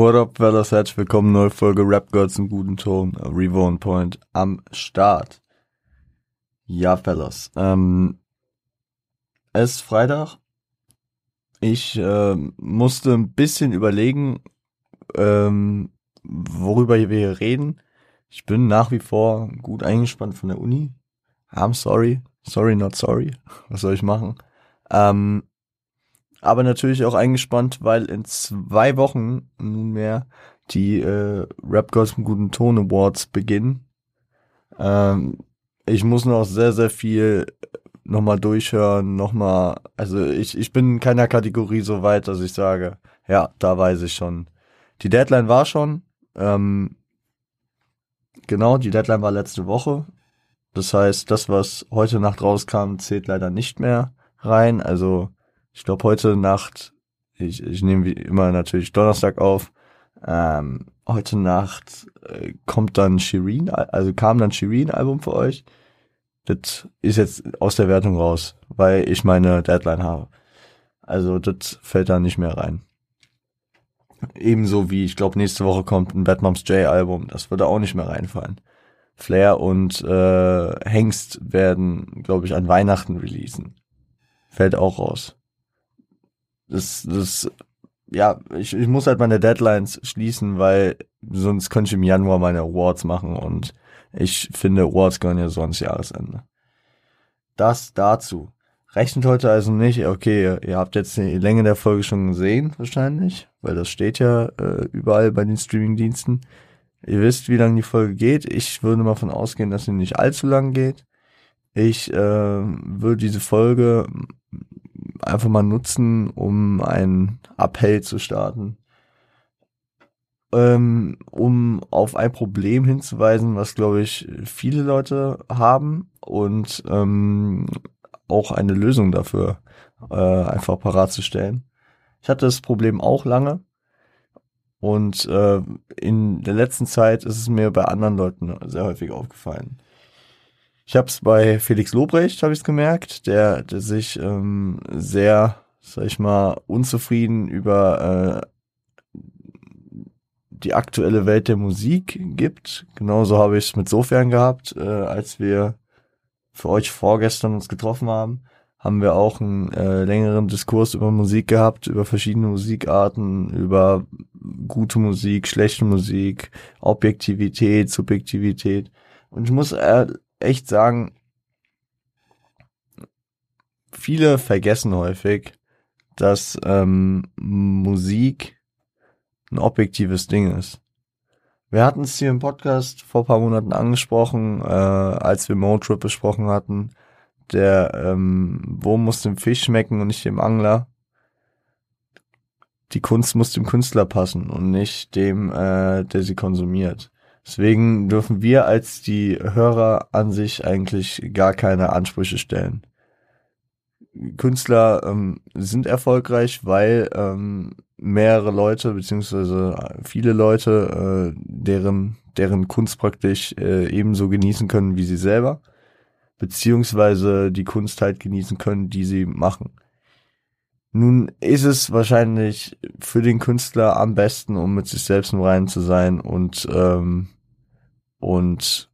What up, fellas? Herzlich willkommen, neue Folge Rap Girls im guten Ton. Revo on Point am Start. Ja, fellas. Ähm, es ist Freitag. Ich äh, musste ein bisschen überlegen, ähm, worüber wir hier reden. Ich bin nach wie vor gut eingespannt von der Uni. I'm sorry. Sorry, not sorry. Was soll ich machen? Ähm, aber natürlich auch eingespannt, weil in zwei Wochen nunmehr die äh, Rap Girls im guten Ton Awards beginnen. Ähm, ich muss noch sehr, sehr viel nochmal durchhören, nochmal, also ich, ich bin in keiner Kategorie so weit, dass ich sage, ja, da weiß ich schon. Die Deadline war schon, ähm, genau, die Deadline war letzte Woche. Das heißt, das, was heute Nacht rauskam, zählt leider nicht mehr rein. Also ich glaube heute Nacht, ich, ich nehme wie immer natürlich Donnerstag auf, ähm, heute Nacht äh, kommt dann Shireen, also kam dann Shireen Album für euch. Das ist jetzt aus der Wertung raus, weil ich meine Deadline habe. Also das fällt da nicht mehr rein. Ebenso wie, ich glaube, nächste Woche kommt ein Bad Moms J Album, das würde auch nicht mehr reinfallen. Flair und äh, Hengst werden, glaube ich, an Weihnachten releasen. Fällt auch raus das, das, ja, ich, ich muss halt meine Deadlines schließen, weil sonst könnte ich im Januar meine Awards machen und ich finde, Awards gehören ja so ans Jahresende. Das dazu. Rechnet heute also nicht, okay, ihr habt jetzt die Länge der Folge schon gesehen, wahrscheinlich, weil das steht ja äh, überall bei den Streamingdiensten. Ihr wisst, wie lange die Folge geht. Ich würde mal von ausgehen, dass sie nicht allzu lang geht. Ich äh, würde diese Folge einfach mal nutzen, um einen Appell zu starten. Ähm, um auf ein Problem hinzuweisen, was, glaube ich, viele Leute haben und ähm, auch eine Lösung dafür äh, einfach parat zu stellen. Ich hatte das Problem auch lange und äh, in der letzten Zeit ist es mir bei anderen Leuten sehr häufig aufgefallen. Ich habe es bei Felix Lobrecht, habe ich es gemerkt, der, der sich ähm, sehr, sag ich mal, unzufrieden über äh, die aktuelle Welt der Musik gibt. Genauso habe ich es mit Sofern gehabt, äh, als wir für euch vorgestern uns getroffen haben, haben wir auch einen äh, längeren Diskurs über Musik gehabt, über verschiedene Musikarten, über gute Musik, schlechte Musik, Objektivität, Subjektivität. Und ich muss äh, echt sagen, viele vergessen häufig, dass ähm, Musik ein objektives Ding ist. Wir hatten es hier im Podcast vor paar Monaten angesprochen, äh, als wir Motrip besprochen hatten. Der ähm, Wurm muss dem Fisch schmecken und nicht dem Angler. Die Kunst muss dem Künstler passen und nicht dem, äh, der sie konsumiert. Deswegen dürfen wir als die Hörer an sich eigentlich gar keine Ansprüche stellen. Künstler ähm, sind erfolgreich, weil ähm, mehrere Leute beziehungsweise viele Leute äh, deren deren Kunst praktisch äh, ebenso genießen können wie sie selber, beziehungsweise die Kunst halt genießen können, die sie machen. Nun ist es wahrscheinlich für den Künstler am besten, um mit sich selbst im Reinen zu sein und ähm, und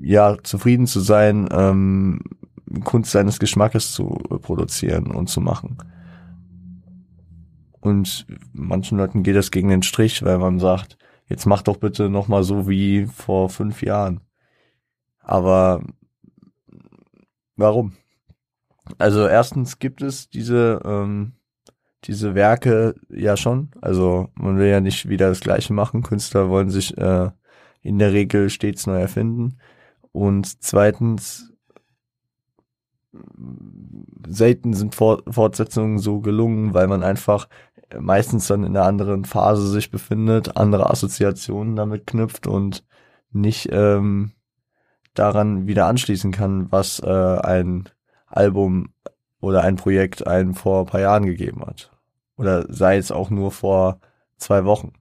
ja zufrieden zu sein, ähm, Kunst seines Geschmackes zu produzieren und zu machen. Und manchen Leuten geht das gegen den Strich, weil man sagt, jetzt mach doch bitte noch mal so wie vor fünf Jahren. Aber warum? Also erstens gibt es diese ähm, diese Werke ja schon. Also man will ja nicht wieder das Gleiche machen. Künstler wollen sich äh, in der Regel stets neu erfinden. Und zweitens selten sind Fortsetzungen so gelungen, weil man einfach meistens dann in einer anderen Phase sich befindet, andere Assoziationen damit knüpft und nicht ähm, daran wieder anschließen kann, was äh, ein Album oder ein Projekt einem vor ein paar Jahren gegeben hat. Oder sei es auch nur vor zwei Wochen.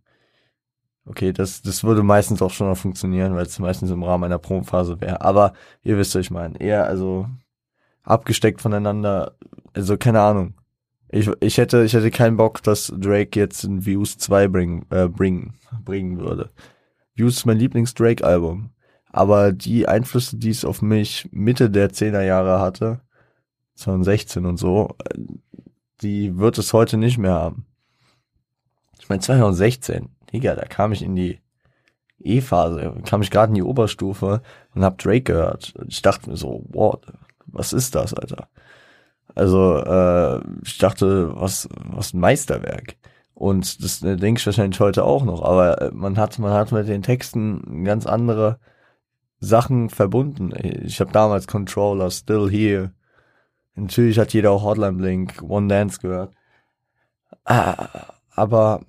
Okay, das, das würde meistens auch schon noch funktionieren, weil es meistens im Rahmen einer Probenphase wäre. Aber ihr wisst, was ich meine. Eher also abgesteckt voneinander, also keine Ahnung. Ich, ich hätte, ich hätte keinen Bock, dass Drake jetzt ein Views 2 bringen, äh, bringen, bringen würde. Views ist mein Lieblings-Drake-Album. Aber die Einflüsse, die es auf mich Mitte der 10er Jahre hatte, 2016 und so, die wird es heute nicht mehr haben. Ich meine, 2016, Digga, da kam ich in die E-Phase, kam ich gerade in die Oberstufe und hab Drake gehört. Ich dachte mir so, wow, was ist das, Alter? Also, äh, ich dachte, was, was ein Meisterwerk. Und das äh, denke ich wahrscheinlich heute auch noch, aber äh, man hat, man hat mit den Texten ganz andere Sachen verbunden. Ich habe damals Controller, Still Here. Natürlich hat jeder auch Hotline Blink, One Dance gehört. Ah, aber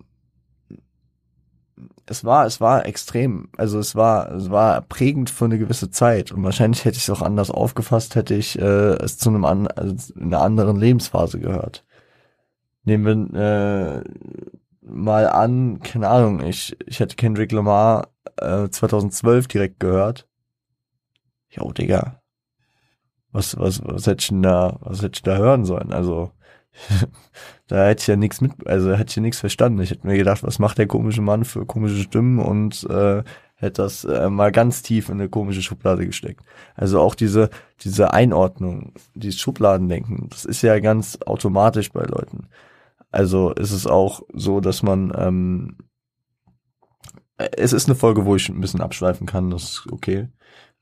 es war, es war extrem. Also es war, es war prägend für eine gewisse Zeit. Und wahrscheinlich hätte ich es auch anders aufgefasst, hätte ich äh, es zu einem an, also in einer anderen Lebensphase gehört. Nehmen wir äh, mal an, keine Ahnung, ich, ich hätte Kendrick Lamar äh, 2012 direkt gehört. Jo, Digga. Was, was, was hätte ich denn da, was hätte ich da hören sollen? Also, da hätte ich ja nichts mit, also hätte ich ja nichts verstanden. Ich hätte mir gedacht, was macht der komische Mann für komische Stimmen und äh, hätte das äh, mal ganz tief in eine komische Schublade gesteckt. Also auch diese, diese Einordnung, dieses Schubladendenken, das ist ja ganz automatisch bei Leuten. Also ist es auch so, dass man, ähm, es ist eine Folge, wo ich ein bisschen abschweifen kann, das ist okay.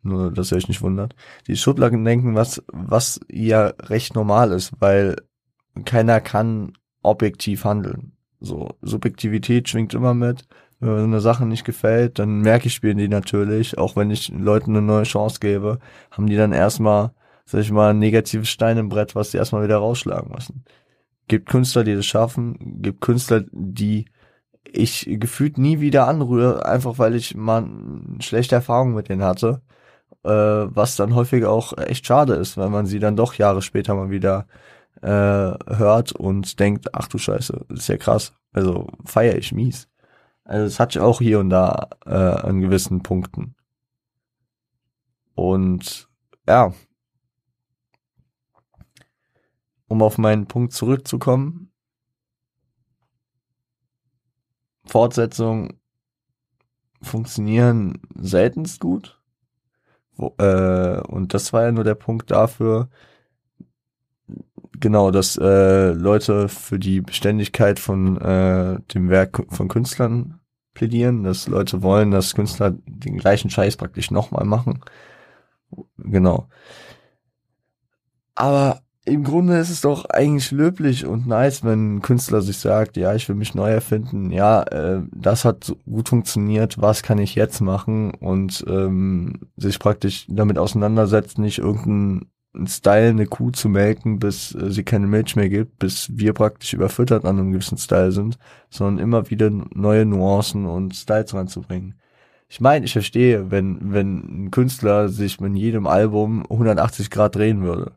Nur, dass ihr euch nicht wundert. Die Schubladendenken, was, was ja recht normal ist, weil keiner kann objektiv handeln. So, Subjektivität schwingt immer mit. Wenn mir eine Sache nicht gefällt, dann merke ich spielen die natürlich, auch wenn ich Leuten eine neue Chance gebe, haben die dann erstmal, sag ich mal, ein negatives Stein im Brett, was sie erstmal wieder rausschlagen müssen. Gibt Künstler, die das schaffen, gibt Künstler, die ich gefühlt nie wieder anrühre, einfach weil ich mal schlechte Erfahrungen mit denen hatte, äh, was dann häufig auch echt schade ist, weil man sie dann doch Jahre später mal wieder äh, hört und denkt, ach du Scheiße, ist ja krass. Also feier ich mies. Also das hatte ich auch hier und da äh, an gewissen Punkten. Und ja, um auf meinen Punkt zurückzukommen, Fortsetzungen funktionieren seltenst gut. Wo, äh, und das war ja nur der Punkt dafür, genau, dass äh, Leute für die Beständigkeit von äh, dem Werk von Künstlern plädieren, dass Leute wollen, dass Künstler den gleichen Scheiß praktisch nochmal machen. Genau. Aber im Grunde ist es doch eigentlich löblich und nice, wenn ein Künstler sich sagt, ja, ich will mich neu erfinden, ja, äh, das hat gut funktioniert, was kann ich jetzt machen und ähm, sich praktisch damit auseinandersetzt, nicht irgendein Style eine Kuh zu melken, bis äh, sie keine Milch mehr gibt, bis wir praktisch überfüttert an einem gewissen Style sind, sondern immer wieder neue Nuancen und Styles reinzubringen. Ich meine, ich verstehe, wenn, wenn ein Künstler sich mit jedem Album 180 Grad drehen würde.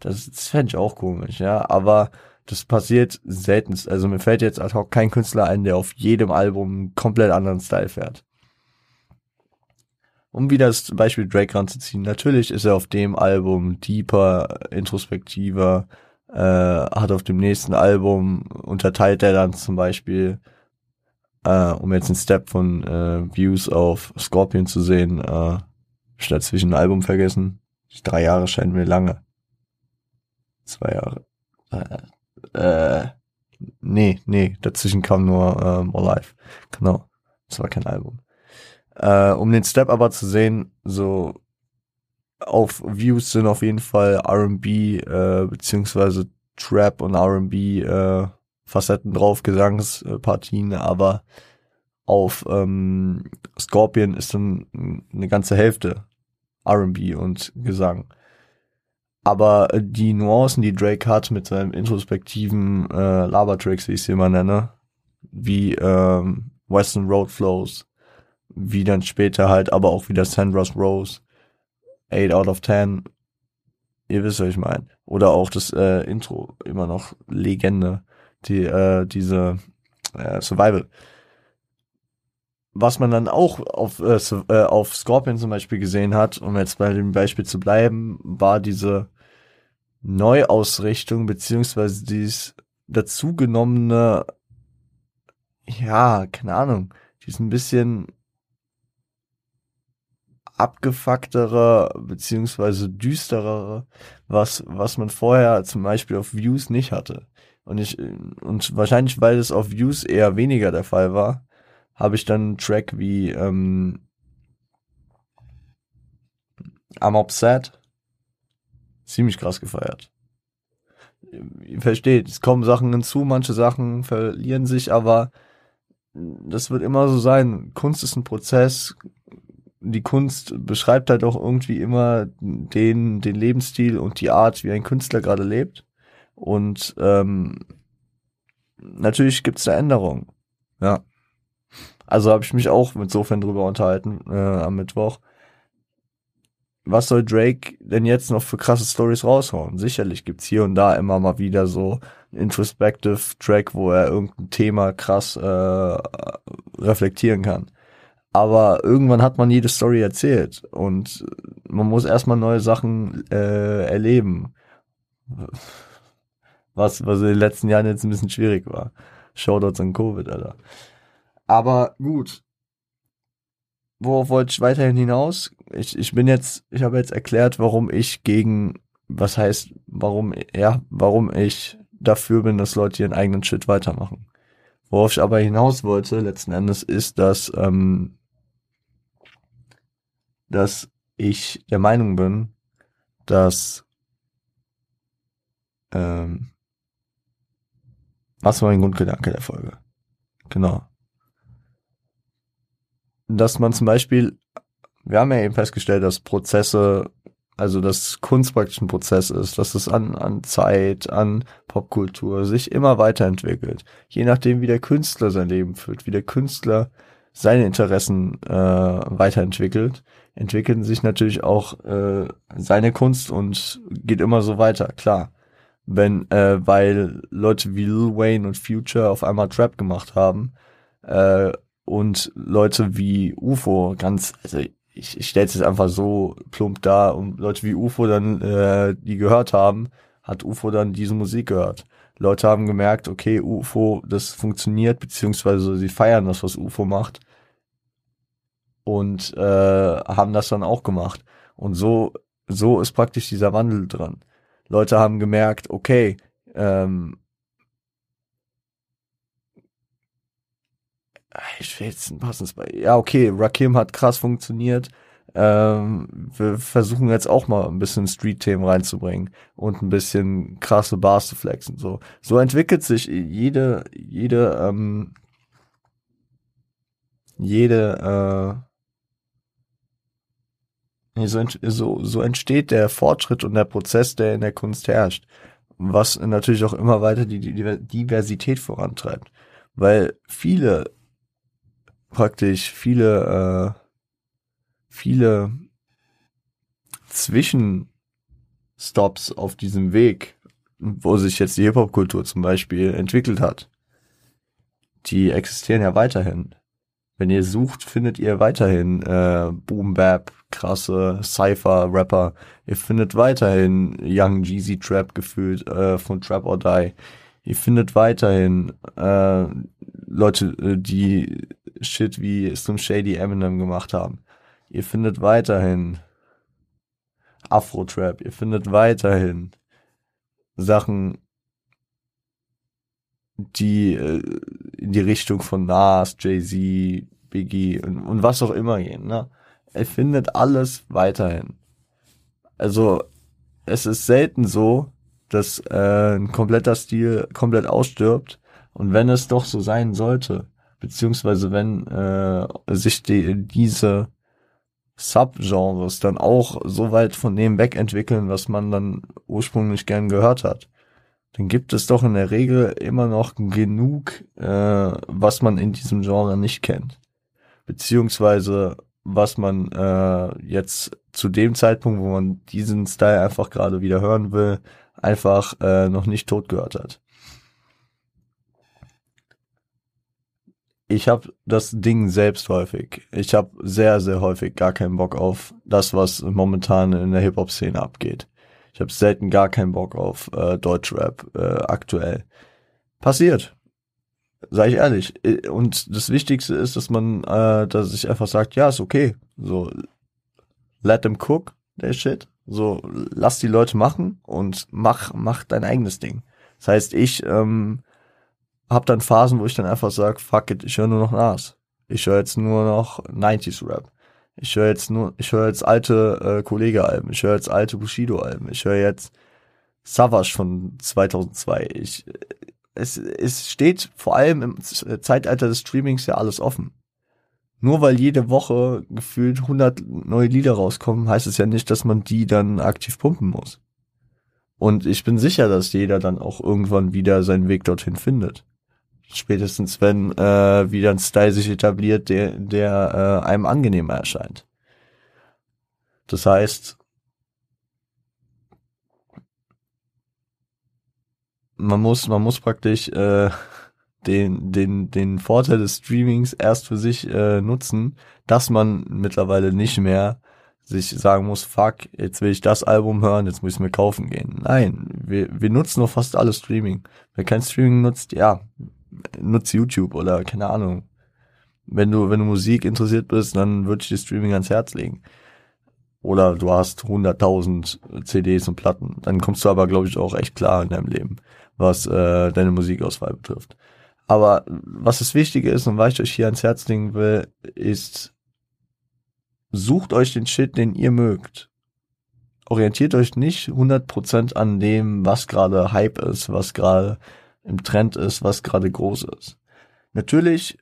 Das, das fände ich auch komisch, ja, aber das passiert seltenst. Also mir fällt jetzt ad hoc kein Künstler ein, der auf jedem Album einen komplett anderen Style fährt um wieder das Beispiel Drake ranzuziehen, natürlich ist er auf dem Album deeper, introspektiver, äh, hat auf dem nächsten Album unterteilt er dann zum Beispiel, äh, um jetzt einen Step von äh, Views auf Scorpion zu sehen, äh, ich dazwischen ein Album vergessen. Drei Jahre scheinen mir lange. Zwei Jahre. Äh, äh, nee, nee, dazwischen kam nur äh, More Life. Genau. Das war kein Album. Äh, um den Step aber zu sehen, so auf Views sind auf jeden Fall R&B äh, beziehungsweise Trap und R&B äh, Facetten drauf, Gesangspartien, aber auf ähm, Scorpion ist dann eine ganze Hälfte R&B und Gesang. Aber die Nuancen, die Drake hat mit seinem introspektiven äh, Labertricks, wie ich sie immer nenne, wie ähm, Western Road Flows, wie dann später halt, aber auch wieder Sandra's Rose, 8 out of 10, ihr wisst, was ich meine. Oder auch das äh, Intro, immer noch Legende, die, äh, diese äh, Survival. Was man dann auch auf, äh, äh, auf Scorpion zum Beispiel gesehen hat, um jetzt bei dem Beispiel zu bleiben, war diese Neuausrichtung, beziehungsweise dieses dazugenommene, ja, keine Ahnung, die ist ein bisschen abgefucktere beziehungsweise düsterere, was was man vorher zum Beispiel auf Views nicht hatte. Und ich und wahrscheinlich weil es auf Views eher weniger der Fall war, habe ich dann einen Track wie ähm, I'm Upset ziemlich krass gefeiert. Ihr versteht, es kommen Sachen hinzu, manche Sachen verlieren sich, aber das wird immer so sein. Kunst ist ein Prozess, die Kunst beschreibt halt auch irgendwie immer den, den Lebensstil und die Art, wie ein Künstler gerade lebt. Und ähm, natürlich gibt's da Änderungen. Ja. Also habe ich mich auch mit Sofern drüber unterhalten äh, am Mittwoch. Was soll Drake denn jetzt noch für krasse Stories raushauen? Sicherlich gibt's hier und da immer mal wieder so Introspective Track, wo er irgendein Thema krass äh, reflektieren kann. Aber irgendwann hat man jede Story erzählt und man muss erstmal neue Sachen äh, erleben. Was, was in den letzten Jahren jetzt ein bisschen schwierig war. Shoutouts an Covid, Alter. Aber gut. Worauf wollte ich weiterhin hinaus? Ich, ich bin jetzt, ich habe jetzt erklärt, warum ich gegen, was heißt, warum, ja, warum ich dafür bin, dass Leute ihren eigenen Shit weitermachen. Worauf ich aber hinaus wollte, letzten Endes, ist, dass ähm, dass ich der Meinung bin, dass ähm, was war mein Grundgedanke der Folge? Genau. Dass man zum Beispiel, wir haben ja eben festgestellt, dass Prozesse, also dass Kunst praktisch ein Prozess ist, dass es an, an Zeit, an Popkultur sich immer weiterentwickelt. Je nachdem, wie der Künstler sein Leben führt, wie der Künstler seine Interessen äh, weiterentwickelt, entwickeln sich natürlich auch äh, seine Kunst und geht immer so weiter, klar. Wenn, äh, weil Leute wie Lil Wayne und Future auf einmal Trap gemacht haben äh, und Leute wie UFO ganz, also ich, ich stelle es jetzt einfach so plump da und Leute wie UFO dann äh, die gehört haben, hat UFO dann diese Musik gehört. Leute haben gemerkt, okay, UFO, das funktioniert, beziehungsweise sie feiern das, was UFO macht und äh, haben das dann auch gemacht. Und so, so ist praktisch dieser Wandel dran. Leute haben gemerkt, okay, ähm, ich will jetzt ein passendes bei. Ja, okay, Rakim hat krass funktioniert. Ähm, wir versuchen jetzt auch mal ein bisschen Street-Themen reinzubringen und ein bisschen krasse Bars zu flexen. So, so entwickelt sich jede, jede, ähm, jede, äh, so, so, so entsteht der Fortschritt und der Prozess, der in der Kunst herrscht. Was natürlich auch immer weiter die Diversität vorantreibt. Weil viele, praktisch viele, äh, viele Zwischenstops auf diesem Weg, wo sich jetzt die Hip-Hop-Kultur zum Beispiel entwickelt hat, die existieren ja weiterhin. Wenn ihr sucht, findet ihr weiterhin äh, Boom Bap, krasse Cypher Rapper. Ihr findet weiterhin Young Jeezy Trap gefühlt äh, von Trap or Die. Ihr findet weiterhin äh, Leute, äh, die Shit wie Slim Shady Eminem gemacht haben. Ihr findet weiterhin Afro Trap. Ihr findet weiterhin Sachen, die äh, in die Richtung von Nas, Jay-Z, Biggie und, und was auch immer gehen. Ne? Er findet alles weiterhin. Also es ist selten so, dass äh, ein kompletter Stil komplett ausstirbt. Und wenn es doch so sein sollte, beziehungsweise wenn äh, sich die, diese Subgenres dann auch so weit von dem wegentwickeln, was man dann ursprünglich gern gehört hat, dann gibt es doch in der Regel immer noch genug, äh, was man in diesem Genre nicht kennt. Beziehungsweise was man äh, jetzt zu dem Zeitpunkt, wo man diesen Style einfach gerade wieder hören will, einfach äh, noch nicht tot gehört hat. Ich habe das Ding selbst häufig. Ich habe sehr, sehr häufig gar keinen Bock auf das, was momentan in der Hip-Hop-Szene abgeht. Ich habe selten gar keinen Bock auf äh, Deutschrap äh, aktuell. passiert. Sei ich ehrlich. Und das Wichtigste ist, dass man, äh, dass ich einfach sagt, ja, ist okay. So, let them cook, der shit. So, lass die Leute machen und mach, mach dein eigenes Ding. Das heißt, ich ähm, hab dann Phasen, wo ich dann einfach sag, fuck it, ich höre nur noch Nas. Ich höre jetzt nur noch 90s Rap. Ich höre jetzt nur, ich höre jetzt alte äh, Kollege-Alben, ich höre jetzt alte Bushido-Alben, ich höre jetzt Savage von 2002. Ich, es, es steht vor allem im Zeitalter des Streamings ja alles offen. Nur weil jede Woche gefühlt 100 neue Lieder rauskommen, heißt es ja nicht, dass man die dann aktiv pumpen muss. Und ich bin sicher, dass jeder dann auch irgendwann wieder seinen Weg dorthin findet. Spätestens wenn äh, wieder ein Style sich etabliert, der, der äh, einem angenehmer erscheint. Das heißt, man muss, man muss praktisch äh, den, den, den Vorteil des Streamings erst für sich äh, nutzen, dass man mittlerweile nicht mehr sich sagen muss, fuck, jetzt will ich das Album hören, jetzt muss ich mir kaufen gehen. Nein, wir, wir nutzen noch fast alles Streaming. Wer kein Streaming nutzt, ja, nutzt YouTube oder keine Ahnung. Wenn du, wenn du Musik interessiert bist, dann würde ich dir Streaming ans Herz legen. Oder du hast 100.000 CDs und Platten. Dann kommst du aber, glaube ich, auch echt klar in deinem Leben, was äh, deine Musikauswahl betrifft. Aber was das Wichtige ist und was ich euch hier ans Herz legen will, ist, sucht euch den Shit, den ihr mögt. Orientiert euch nicht 100% an dem, was gerade Hype ist, was gerade im Trend ist, was gerade groß ist. Natürlich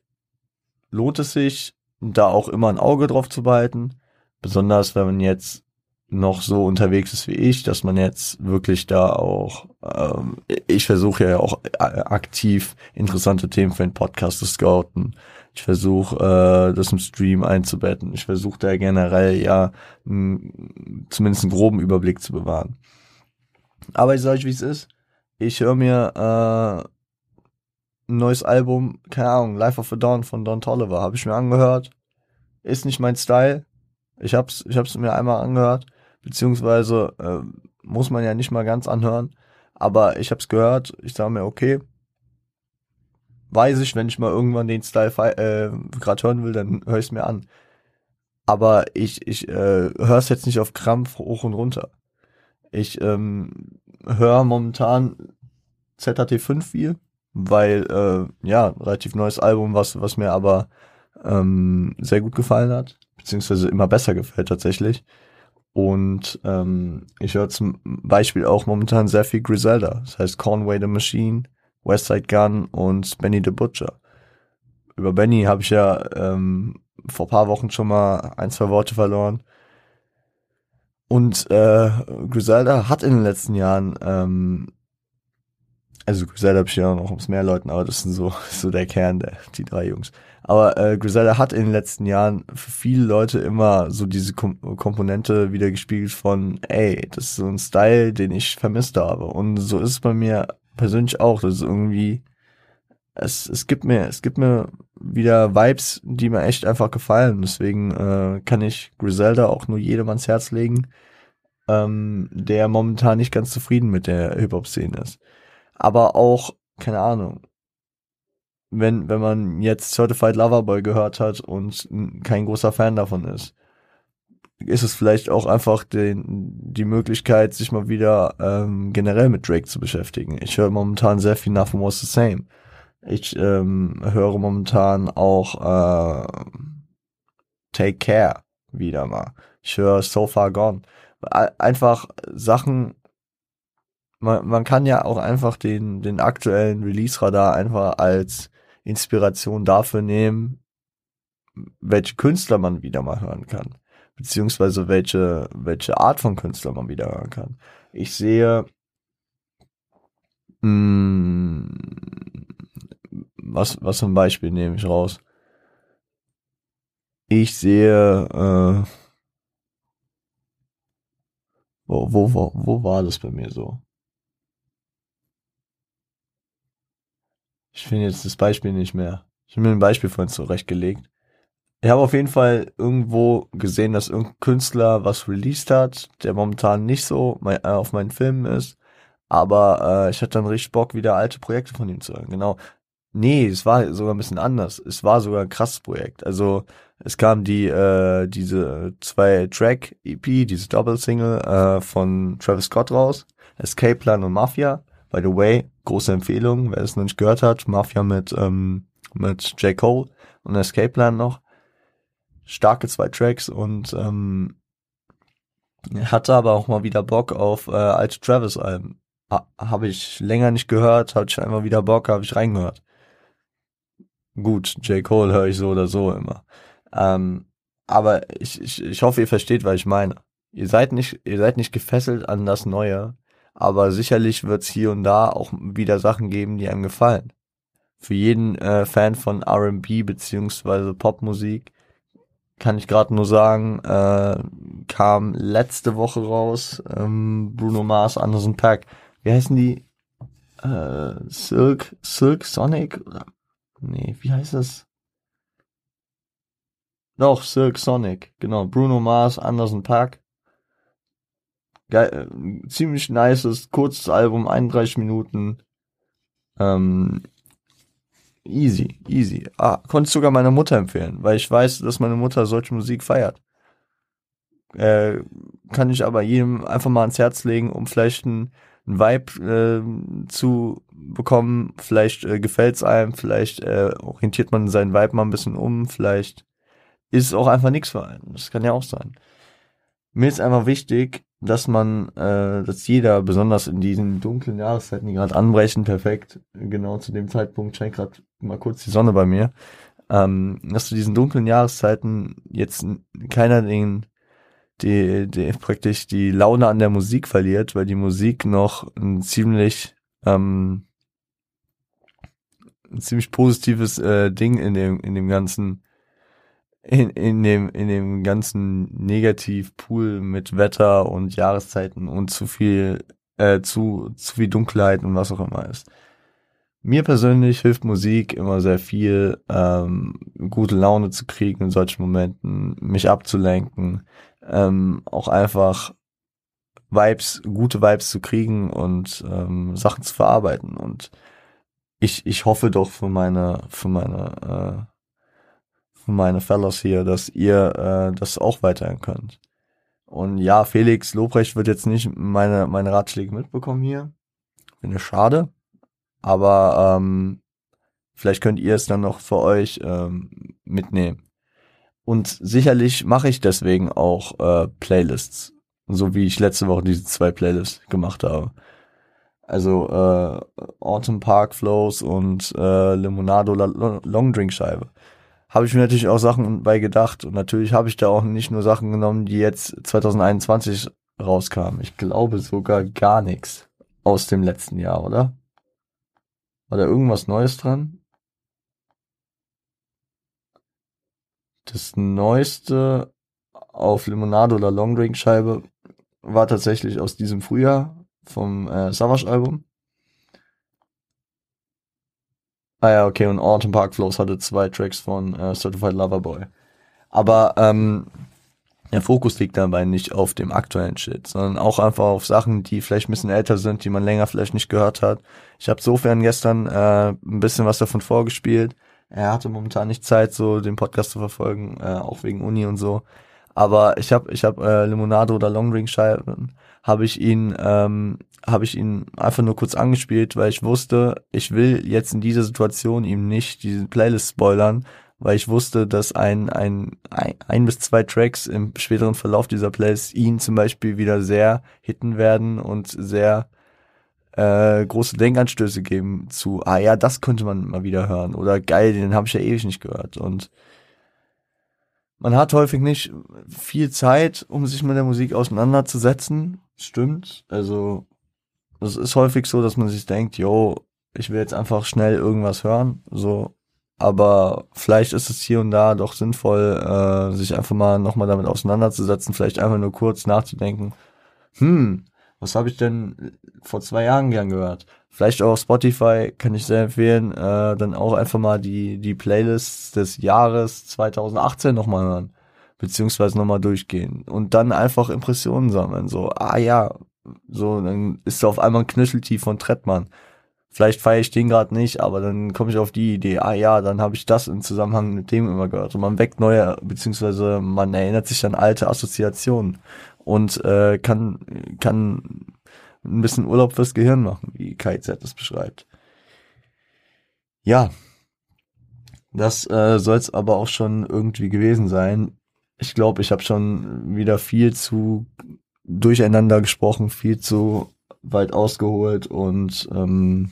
lohnt es sich, da auch immer ein Auge drauf zu behalten, besonders wenn man jetzt noch so unterwegs ist wie ich, dass man jetzt wirklich da auch, ähm, ich versuche ja auch äh, aktiv interessante Themen für den Podcast zu scouten. Ich versuche äh, das im Stream einzubetten. Ich versuche da generell ja m, zumindest einen groben Überblick zu bewahren. Aber ich sage euch, wie es ist. Ich höre mir äh, ein neues Album, keine Ahnung, Life of a Dawn von Don Tolliver, habe ich mir angehört. Ist nicht mein Style. Ich hab's, ich hab's mir einmal angehört beziehungsweise äh, muss man ja nicht mal ganz anhören. Aber ich habe es gehört, ich sage mir, okay, weiß ich, wenn ich mal irgendwann den Style äh, gerade hören will, dann höre ich es mir an. Aber ich, ich äh, höre es jetzt nicht auf Krampf hoch und runter. Ich ähm, höre momentan ZHT5 viel, weil, äh, ja, relativ neues Album, was, was mir aber ähm, sehr gut gefallen hat, beziehungsweise immer besser gefällt tatsächlich. Und ähm, ich höre zum Beispiel auch momentan sehr viel Griselda. Das heißt Conway the Machine, Westside Gun und Benny the Butcher. Über Benny habe ich ja ähm, vor paar Wochen schon mal ein, zwei Worte verloren. Und äh, Griselda hat in den letzten Jahren, ähm, also Griselda habe ich ja noch ums mehr Leuten, aber das sind so, so der Kern, der, die drei Jungs. Aber äh, Griselda hat in den letzten Jahren für viele Leute immer so diese Kom Komponente wieder gespiegelt von, ey, das ist so ein Style, den ich vermisst habe. Und so ist es bei mir persönlich auch. Das ist irgendwie, es, es gibt mir, es gibt mir wieder Vibes, die mir echt einfach gefallen. Deswegen äh, kann ich Griselda auch nur jedem ans Herz legen, ähm, der momentan nicht ganz zufrieden mit der Hip-Hop-Szene ist. Aber auch, keine Ahnung, wenn, wenn man jetzt Certified Loverboy gehört hat und kein großer Fan davon ist, ist es vielleicht auch einfach den, die Möglichkeit, sich mal wieder ähm, generell mit Drake zu beschäftigen. Ich höre momentan sehr viel Nothing Was the Same. Ich ähm, höre momentan auch äh, Take Care wieder mal. Ich höre So Far Gone. Einfach Sachen, man, man kann ja auch einfach den, den aktuellen Release-Radar einfach als Inspiration dafür nehmen, welche Künstler man wieder mal hören kann, beziehungsweise welche, welche Art von Künstler man wieder hören kann. Ich sehe, mh, mm, was, was zum Beispiel nehme ich raus? Ich sehe, äh, wo, wo, wo, wo war das bei mir so? Ich finde jetzt das Beispiel nicht mehr. Ich habe mir ein Beispiel vorhin zurechtgelegt. Ich habe auf jeden Fall irgendwo gesehen, dass irgendein Künstler was released hat, der momentan nicht so äh, auf meinen Filmen ist, Aber äh, ich hatte dann richtig Bock, wieder alte Projekte von ihm zu hören. Genau. Nee, es war sogar ein bisschen anders. Es war sogar ein krasses Projekt. Also es kam die äh, diese zwei Track EP, diese Double Single äh, von Travis Scott raus, Escape Plan und Mafia. By the way, große Empfehlung, wer es noch nicht gehört hat, Mafia mit ähm, mit J Cole und Escape Plan noch. Starke zwei Tracks und ähm, hatte aber auch mal wieder Bock auf äh, alte Travis-Alben. Ha, habe ich länger nicht gehört, hatte ich einmal wieder Bock, habe ich reingehört. Gut, J. Cole höre ich so oder so immer. Ähm, aber ich, ich, ich hoffe, ihr versteht, was ich meine. Ihr seid nicht, ihr seid nicht gefesselt an das Neue, aber sicherlich wird es hier und da auch wieder Sachen geben, die einem gefallen. Für jeden äh, Fan von R&B beziehungsweise Popmusik kann ich gerade nur sagen, äh, kam letzte Woche raus, ähm, Bruno Mars, Anderson Pack. Wie heißen die? Äh, Silk, Silk Sonic? Nee, wie heißt das? Doch, Silk Sonic, genau. Bruno Mars, Anderson Pack. Geil, ziemlich nices, kurzes Album, 31 Minuten. Ähm, Easy, easy. Ah, konnte sogar meiner Mutter empfehlen, weil ich weiß, dass meine Mutter solche Musik feiert. Äh, kann ich aber jedem einfach mal ans Herz legen, um vielleicht einen, einen Vibe äh, zu bekommen. Vielleicht äh, gefällt's einem, vielleicht äh, orientiert man seinen Vibe mal ein bisschen um, vielleicht ist es auch einfach nichts für einen. Das kann ja auch sein. Mir ist einfach wichtig, dass man, äh, dass jeder, besonders in diesen dunklen Jahreszeiten, die gerade anbrechen, perfekt, genau zu dem Zeitpunkt scheint gerade mal kurz die Sonne bei mir, ähm, dass zu diesen dunklen Jahreszeiten jetzt keiner den, die, die praktisch die Laune an der Musik verliert, weil die Musik noch ein ziemlich ähm, ein ziemlich positives äh, Ding in dem in dem ganzen in, in dem in dem ganzen Negativpool mit Wetter und Jahreszeiten und zu viel äh, zu zu viel Dunkelheit und was auch immer ist. Mir persönlich hilft Musik immer sehr viel, ähm, gute Laune zu kriegen in solchen Momenten, mich abzulenken, ähm, auch einfach Vibes, gute Vibes zu kriegen und ähm, Sachen zu verarbeiten. Und ich, ich hoffe doch für meine, für meine, äh, meine Fellows hier, dass ihr äh, das auch weiterhin könnt. Und ja, Felix Lobrecht wird jetzt nicht meine, meine Ratschläge mitbekommen hier. Finde ich schade. Aber ähm, vielleicht könnt ihr es dann noch für euch ähm, mitnehmen. Und sicherlich mache ich deswegen auch äh, Playlists, so wie ich letzte Woche diese zwei Playlists gemacht habe. Also äh, Autumn Park Flows und äh, Limonado Long Drink Scheibe. Habe ich mir natürlich auch Sachen bei gedacht und natürlich habe ich da auch nicht nur Sachen genommen, die jetzt 2021 rauskamen. Ich glaube sogar gar nichts aus dem letzten Jahr, oder? War da irgendwas Neues dran? Das Neueste auf Limonade oder Long Drink Scheibe war tatsächlich aus diesem Frühjahr vom äh, Savage Album. Ah ja, okay, und Autumn Park Flows hatte zwei Tracks von äh, Certified Lover Boy. Aber ähm, der Fokus liegt dabei nicht auf dem aktuellen Shit, sondern auch einfach auf Sachen, die vielleicht ein bisschen älter sind, die man länger vielleicht nicht gehört hat. Ich habe sofern gestern äh, ein bisschen was davon vorgespielt. Er hatte momentan nicht Zeit, so den Podcast zu verfolgen, äh, auch wegen Uni und so. Aber ich habe ich hab, äh, Limonade oder Longring Scheiben, habe ich ihn ähm, habe ich ihn einfach nur kurz angespielt, weil ich wusste, ich will jetzt in dieser Situation ihm nicht diese Playlist spoilern, weil ich wusste, dass ein, ein, ein, ein bis zwei Tracks im späteren Verlauf dieser Plays ihn zum Beispiel wieder sehr hitten werden und sehr äh, große Denkanstöße geben zu, ah ja, das könnte man mal wieder hören oder geil, den habe ich ja ewig nicht gehört und man hat häufig nicht viel Zeit, um sich mit der Musik auseinanderzusetzen. Stimmt. Also, es ist häufig so, dass man sich denkt, yo, ich will jetzt einfach schnell irgendwas hören. So, aber vielleicht ist es hier und da doch sinnvoll, äh, sich einfach mal nochmal damit auseinanderzusetzen, vielleicht einfach nur kurz nachzudenken, hm, was habe ich denn vor zwei Jahren gern gehört? Vielleicht auch auf Spotify kann ich sehr empfehlen, äh, dann auch einfach mal die, die Playlists des Jahres 2018 nochmal hören, beziehungsweise nochmal durchgehen und dann einfach Impressionen sammeln, so, ah ja, So, dann ist da auf einmal ein Knütteltief von Trettmann. Vielleicht feiere ich den gerade nicht, aber dann komme ich auf die Idee, ah ja, dann habe ich das im Zusammenhang mit dem immer gehört. Und man weckt neue, beziehungsweise man erinnert sich an alte Assoziationen und äh, kann, kann ein bisschen Urlaub fürs Gehirn machen, wie KZ das beschreibt. Ja, das äh, soll es aber auch schon irgendwie gewesen sein. Ich glaube, ich habe schon wieder viel zu durcheinander gesprochen, viel zu weit ausgeholt und ähm,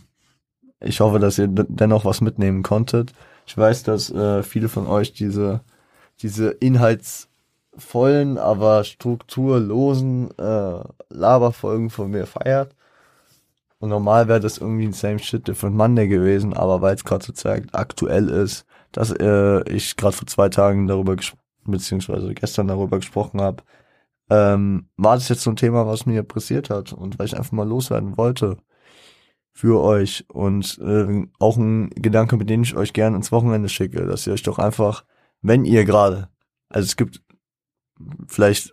ich hoffe, dass ihr dennoch was mitnehmen konntet. Ich weiß, dass äh, viele von euch diese, diese inhaltsvollen, aber strukturlosen äh, Laberfolgen von mir feiert. Und normal wäre das irgendwie ein Same Shit Different Monday gewesen, aber weil es gerade so zeigt, aktuell ist, dass äh, ich gerade vor zwei Tagen darüber beziehungsweise gestern darüber gesprochen habe, ähm, war das jetzt so ein Thema, was mir pressiert hat und weil ich einfach mal loswerden wollte für euch und äh, auch ein Gedanke, mit dem ich euch gerne ins Wochenende schicke, dass ihr euch doch einfach, wenn ihr gerade, also es gibt vielleicht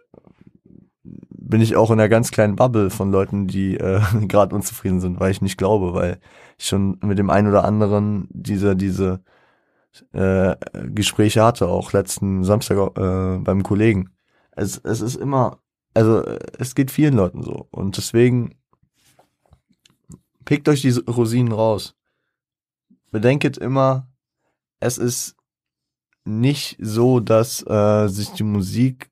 bin ich auch in einer ganz kleinen Bubble von Leuten, die äh, gerade unzufrieden sind, weil ich nicht glaube, weil ich schon mit dem einen oder anderen dieser diese äh, Gespräche hatte, auch letzten Samstag äh, beim Kollegen. Es, es ist immer, also es geht vielen Leuten so und deswegen pickt euch die Rosinen raus. Bedenket immer, es ist nicht so, dass äh, sich die Musik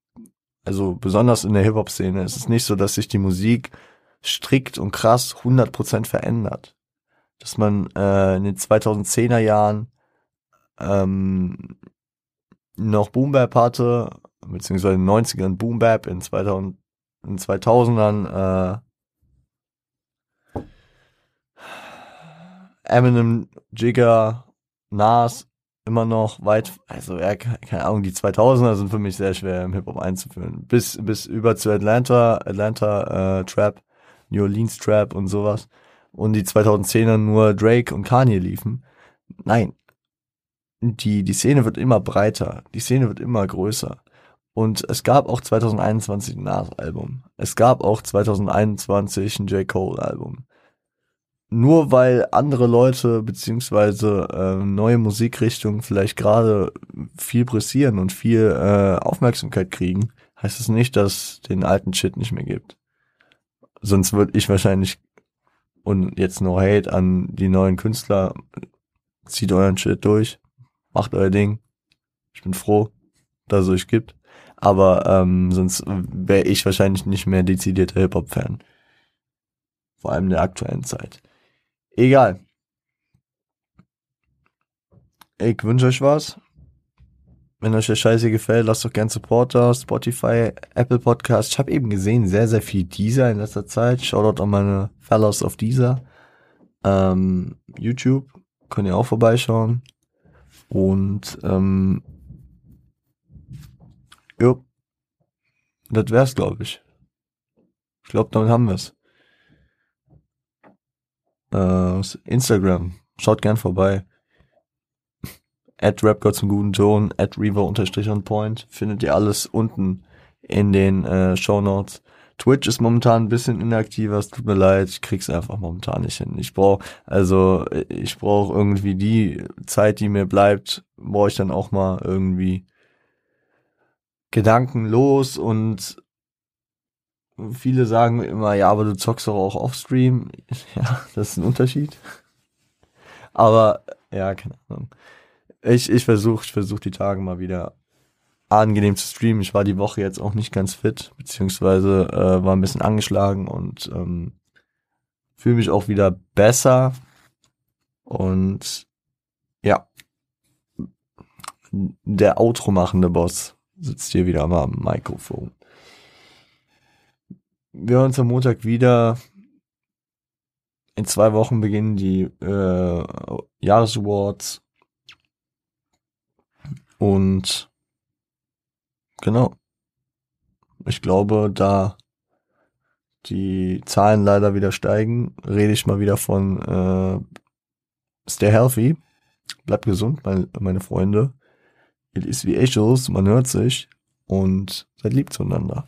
also besonders in der Hip-Hop-Szene, ist es nicht so, dass sich die Musik strikt und krass 100% verändert. Dass man äh, in den 2010er Jahren ähm, noch Boom Bap hatte, beziehungsweise in den 90ern Boom Bap, in, 2000, in 2000ern äh, Eminem, Jigger, Nas immer noch weit, also ja, keine Ahnung, die 2000er sind für mich sehr schwer im Hip-Hop einzuführen. Bis, bis über zu Atlanta, Atlanta äh, Trap, New Orleans Trap und sowas. Und die 2010er nur Drake und Kanye liefen. Nein. Die, die Szene wird immer breiter. Die Szene wird immer größer. Und es gab auch 2021 ein Nas-Album. Es gab auch 2021 ein J. Cole-Album nur weil andere Leute beziehungsweise äh, neue Musikrichtungen vielleicht gerade viel pressieren und viel äh, Aufmerksamkeit kriegen, heißt es das nicht, dass den alten Shit nicht mehr gibt. Sonst würde ich wahrscheinlich und jetzt no hate an die neuen Künstler, zieht euren Shit durch, macht euer Ding. Ich bin froh, dass es euch gibt. Aber ähm, sonst wäre ich wahrscheinlich nicht mehr dezidierter Hip-Hop-Fan. Vor allem in der aktuellen Zeit. Egal. Ich wünsche euch was. Wenn euch der Scheiße gefällt, lasst doch gern Supporter, Spotify, Apple Podcast. Ich habe eben gesehen, sehr, sehr viel Deezer in letzter Zeit. Shoutout an meine Fellows auf Deezer. Ähm, YouTube, könnt ihr auch vorbeischauen. Und ähm, jo, das wär's, glaube ich. Ich glaube, damit haben wir's äh, Instagram. Schaut gern vorbei. At Rapgod zum guten Ton, at Reaver unterstrich on point. Findet ihr alles unten in den äh, Show Notes. Twitch ist momentan ein bisschen inaktiver, es tut mir leid, ich krieg's einfach momentan nicht hin. Ich brauche also ich brauche irgendwie die Zeit, die mir bleibt, brauche ich dann auch mal irgendwie gedankenlos und viele sagen immer, ja, aber du zockst doch auch offstream. Ja, das ist ein Unterschied. Aber, ja, keine Ahnung. Ich, ich versuche ich versuch die Tage mal wieder angenehm zu streamen. Ich war die Woche jetzt auch nicht ganz fit, beziehungsweise äh, war ein bisschen angeschlagen und ähm, fühle mich auch wieder besser. Und ja, der Outro machende Boss sitzt hier wieder am Mikrofon. Wir hören uns am Montag wieder. In zwei Wochen beginnen die äh, Jahresawards. Und genau. Ich glaube, da die Zahlen leider wieder steigen, rede ich mal wieder von äh, Stay healthy. Bleibt gesund, meine, meine Freunde. It is wie Echos, man hört sich und seid lieb zueinander.